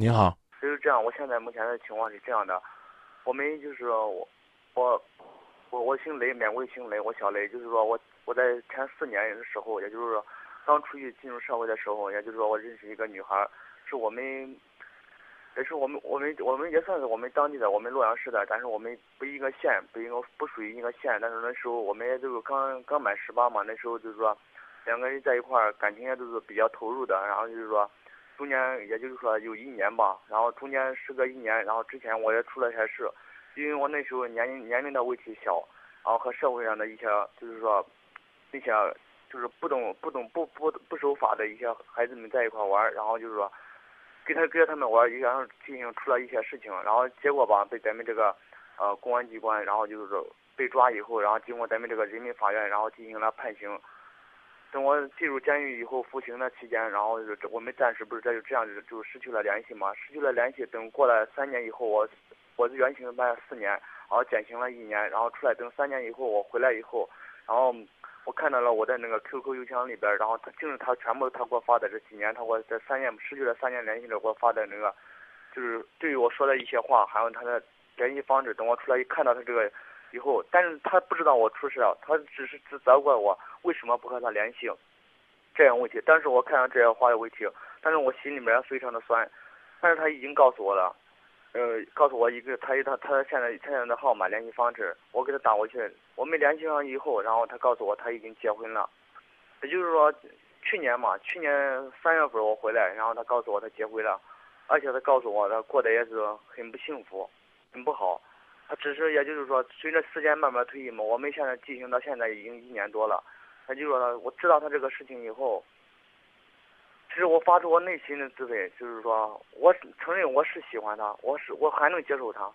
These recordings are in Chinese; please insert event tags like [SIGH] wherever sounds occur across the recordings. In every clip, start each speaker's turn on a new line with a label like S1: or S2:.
S1: 你好，
S2: 就是这样，我现在目前的情况是这样的，我们就是我我我我姓雷，免贵姓雷，我小雷，就是说我我在前四年的时候，也就是说刚出去进入社会的时候，也就是说我认识一个女孩，是我们也是我们我们我们也算是我们当地的，我们洛阳市的，但是我们不一个县，不一个不属于一个县，但是那时候我们也就是刚刚满十八嘛，那时候就是说两个人在一块儿，感情也都是比较投入的，然后就是说。中间也就是说有一年吧，然后中间时隔一年，然后之前我也出了一些事，因为我那时候年龄年龄的问题小，然后和社会上的一些就是说那些就是不懂不懂不不不守法的一些孩子们在一块玩，然后就是说跟他跟他们玩，然后进行出了一些事情，然后结果吧被咱们这个呃公安机关，然后就是说被抓以后，然后经过咱们这个人民法院，然后进行了判刑。等我进入监狱以后服刑的期间，然后就我们暂时不是这就这样就就失去了联系嘛，失去了联系。等过了三年以后，我我是原刑判四年，然后减刑了一年，然后出来等三年以后我回来以后，然后我看到了我在那个 QQ 邮箱里边，然后他就是他全部他给我发的这几年，他给我这三年失去了三年联系的给我发的那个，就是对于我说的一些话，还有他的联系方式。等我出来一看到他这个。以后，但是他不知道我出事了，他只是只责怪我为什么不和他联系，这样问题。但是我看到这些话的问题，但是我心里面非常的酸。但是他已经告诉我了，呃，告诉我一个他他他现在现在的号码联系方式，我给他打过去，我们联系上以后，然后他告诉我他已经结婚了，也就是说去年嘛，去年三月份我回来，然后他告诉我他结婚了，而且他告诉我他过得也是很不幸福，很不好。他只是，也就是说，随着时间慢慢推移嘛，我们现在进行到现在已经一年多了。他就说，我知道他这个事情以后，其实我发出我内心的滋味，就是说，我承认我是喜欢他，我是我还能接受他，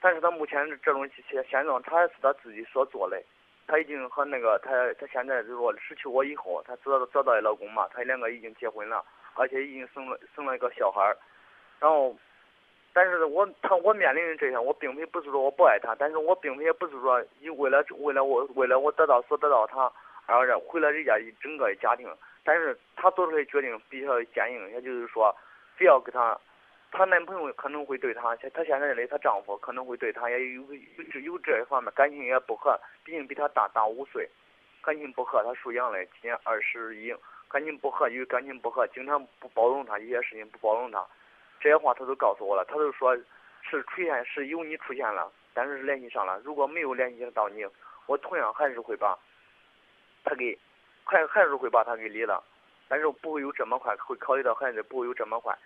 S2: 但是他目前这种现现状，他也是他自己所做的。他已经和那个他他现在就是说失去我以后，他找到找到老公嘛，他两个已经结婚了，而且已经生了生了一个小孩儿，然后。但是我他我面临的这些，我并非不是说我不爱他，但是我并非也不是说以为了为了我为了我得到所得到他，而让毁了人家一整个家庭。但是他做出的决定比较坚硬，也就是说，非要跟他，她男朋友可能会对她，她现在的她丈夫可能会对她也有有有这一方面感情也不和，毕竟比她大大五岁，感情不和。她属羊的，今年二十一，感情不和，因为感情不和，经常不包容她，一些事情不包容她。这些话他都告诉我了，他都说是出现是有你出现了，但是联系上了。如果没有联系到你，我同样还是会把他给还还是会把他给离了，但是不会有这么快，会考虑到孩子不会有这么快。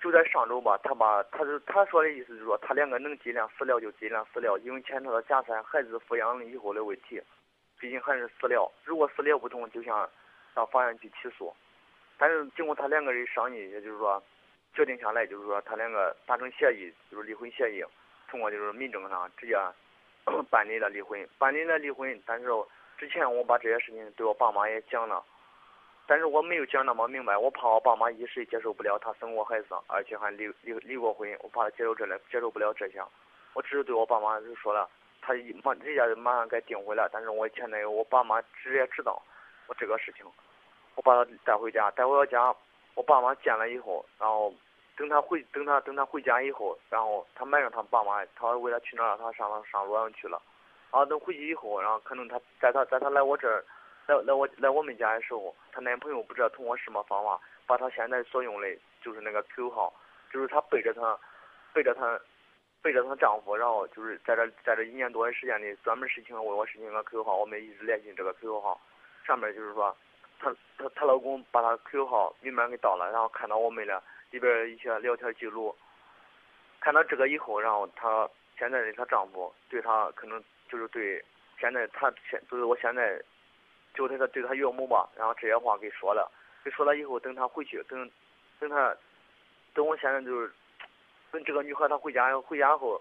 S2: 就在上周吧，他把他是他说的意思就是说，他两个能尽量私了就尽量私了，因为牵扯到家产、孩子抚养以后的问题，毕竟还是私了。如果私了不通，就想到法院去起诉。但是经过他两个人商议，也就是说。决定下来就是说，他两个达成协议，就是离婚协议，通过就是民政上直接 [CLEARS THROAT] 办理了离婚，办理了离婚。但是之前我把这些事情对我爸妈也讲了，但是我没有讲那么明白，我怕我爸妈一时接受不了他生过孩子，而且还离离离过婚，我怕他接受这类接受不了这些。我只是对我爸妈就说了，他马人家马上该订婚了，但是我前男友我爸妈直接知道我这个事情，我把他带回家，带回到家。我爸妈见了以后，然后等他回等他等他回家以后，然后他瞒着他爸妈，他为了去哪儿，他上上洛阳去了。然后等回去以后，然后可能他在他在他来我这儿来来我来我们家的时候，她男朋友不知道通过什么方法，把她现在所用的就是那个 QQ 号，就是她背着她背着她背着她丈夫，然后就是在这在这一年多的时间里，专门申请为我申请个 QQ 号，我们一直联系这个 QQ 号，上面就是说。她她她老公把她 QQ 号密码给盗了，然后看到我们俩里边一些聊天记录，看到这个以后，然后她现在的她丈夫对她可能就是对现在她现就是我现在就对她对她岳母吧，然后这些话给说了，给说了以后，等她回去，等等她等我现在就是等这个女孩她回家回家后，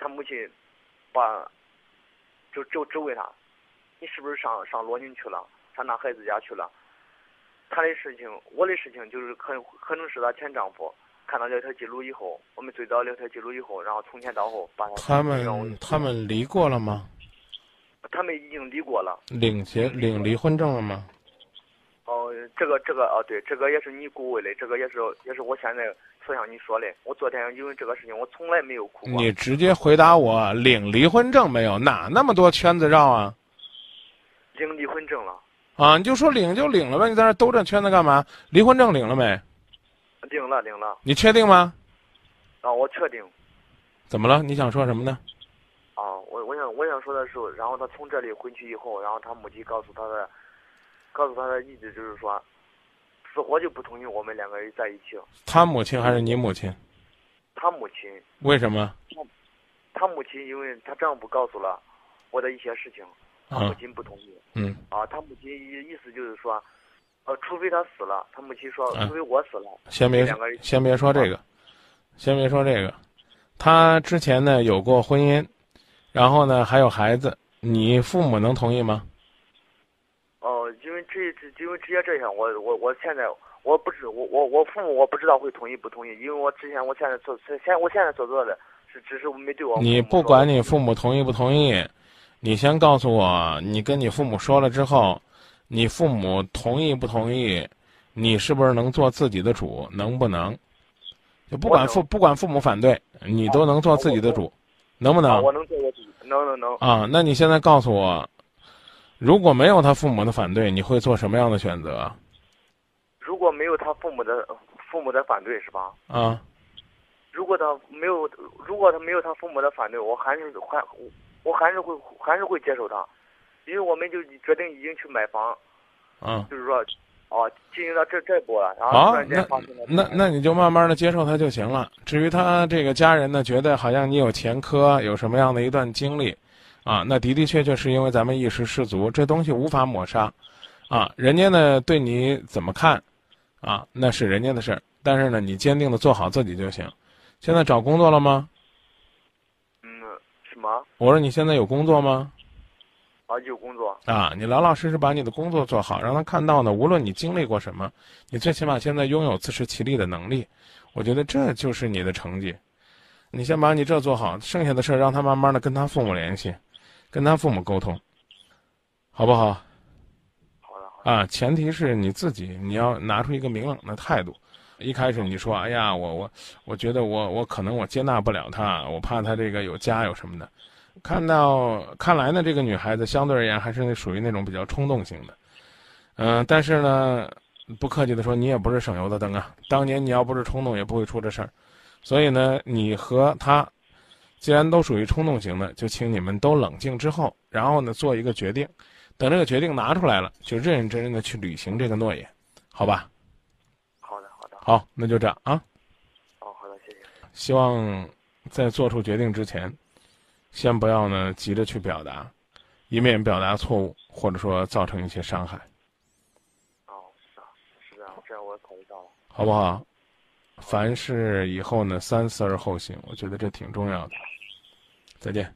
S2: 她母亲把就就质问她，你是不是上上罗宁去了，上那孩子家去了？她的事情，我的事情就是可可能是她前丈夫看到聊天记录以后，我们最早聊天记录以后，然后从前到后把她
S1: 他们他们离过了吗？
S2: 他们已经离过了。
S1: 领结领离婚证了吗？
S2: 哦，哦，这个这个哦，对，这个也是你顾问的，这个也是也是我现在所向你说的。我昨天因为这个事情，我从来没有哭过。
S1: 你直接回答我，领离婚证没有？哪那么多圈子绕啊？
S2: 领离婚证了。
S1: 啊，你就说领就领了呗，你在那兜着圈子干嘛？离婚证领了没？
S2: 领了，领了。
S1: 你确定吗？
S2: 啊，我确定。
S1: 怎么了？你想说什么呢？
S2: 啊，我我想我想说的是，然后他从这里回去以后，然后他母亲告诉他的，告诉他的意思就是说，死活就不同意我们两个人在一起。
S1: 他母亲还是你母亲？
S2: 他母亲。
S1: 为什么？
S2: 他母亲因为他丈夫告诉了我的一些事情，他母亲不同意。
S1: 嗯。
S2: 啊，他母亲意意思就是说，呃，除非他死了，他母亲说，除非我死了。
S1: 先别先别说这个，先别说这个，他之前呢有过婚姻。然后呢，还有孩子，你父母能同意吗？
S2: 哦，因为这这，因为直接这样，我我我现在我不知我我我父母我不知道会同意不同意，因为我之前我现在做现我现在所做的是只是没对我。
S1: 你不管你父母同意不同意，你先告诉我，你跟你父母说了之后，你父母同意不同意，你是不是能做自己的主？能不能？就不管父不管父母反对，你都能做自己的主。能不能？
S2: 我能做我自己，能能能。
S1: 啊，那你现在告诉我，如果没有他父母的反对，你会做什么样的选择？
S2: 如果没有他父母的父母的反对，是吧？
S1: 啊。
S2: 如果他没有，如果他没有他父母的反对，我还是还，我还是会还是会接受他，因为我们就决定已经去买房。
S1: 嗯。
S2: 就是说。哦，进行到这这步了，然后突然间发生了。
S1: 那那你就慢慢的接受他就行了。至于他这个家人呢，觉得好像你有前科，有什么样的一段经历，啊，那的的确确是因为咱们一时失足，这东西无法抹杀，啊，人家呢对你怎么看，啊，那是人家的事儿。但是呢，你坚定的做好自己就行。现在找工作了吗？我说你现在有工作吗？
S2: 啊，有工作
S1: 啊！你老老实实把你的工作做好，让他看到呢。无论你经历过什么，你最起码现在拥有自食其力的能力。我觉得这就是你的成绩。你先把你这做好，剩下的事儿让他慢慢的跟他父母联系，跟他父母沟通，好不好？
S2: 好的，好的。
S1: 啊，前提是你自己，你要拿出一个明朗的态度。一开始你说，哎呀，我我我觉得我我可能我接纳不了他，我怕他这个有家有什么的。看到，看来呢，这个女孩子相对而言还是属于那种比较冲动型的，嗯，但是呢，不客气的说，你也不是省油的灯啊。当年你要不是冲动，也不会出这事儿。所以呢，你和他既然都属于冲动型的，就请你们都冷静之后，然后呢，做一个决定。等这个决定拿出来了，就认认真真的去履行这个诺言，好吧？
S2: 好的，好的。
S1: 好，那就这样啊。
S2: 哦，好的，谢谢。
S1: 希望在做出决定之前。先不要呢，急着去表达，以免表达错误，或者说造成一些伤害。
S2: 哦，是啊，是这样，这样我同意到了，
S1: 好不好？凡事以后呢，三思而后行，我觉得这挺重要的。再见。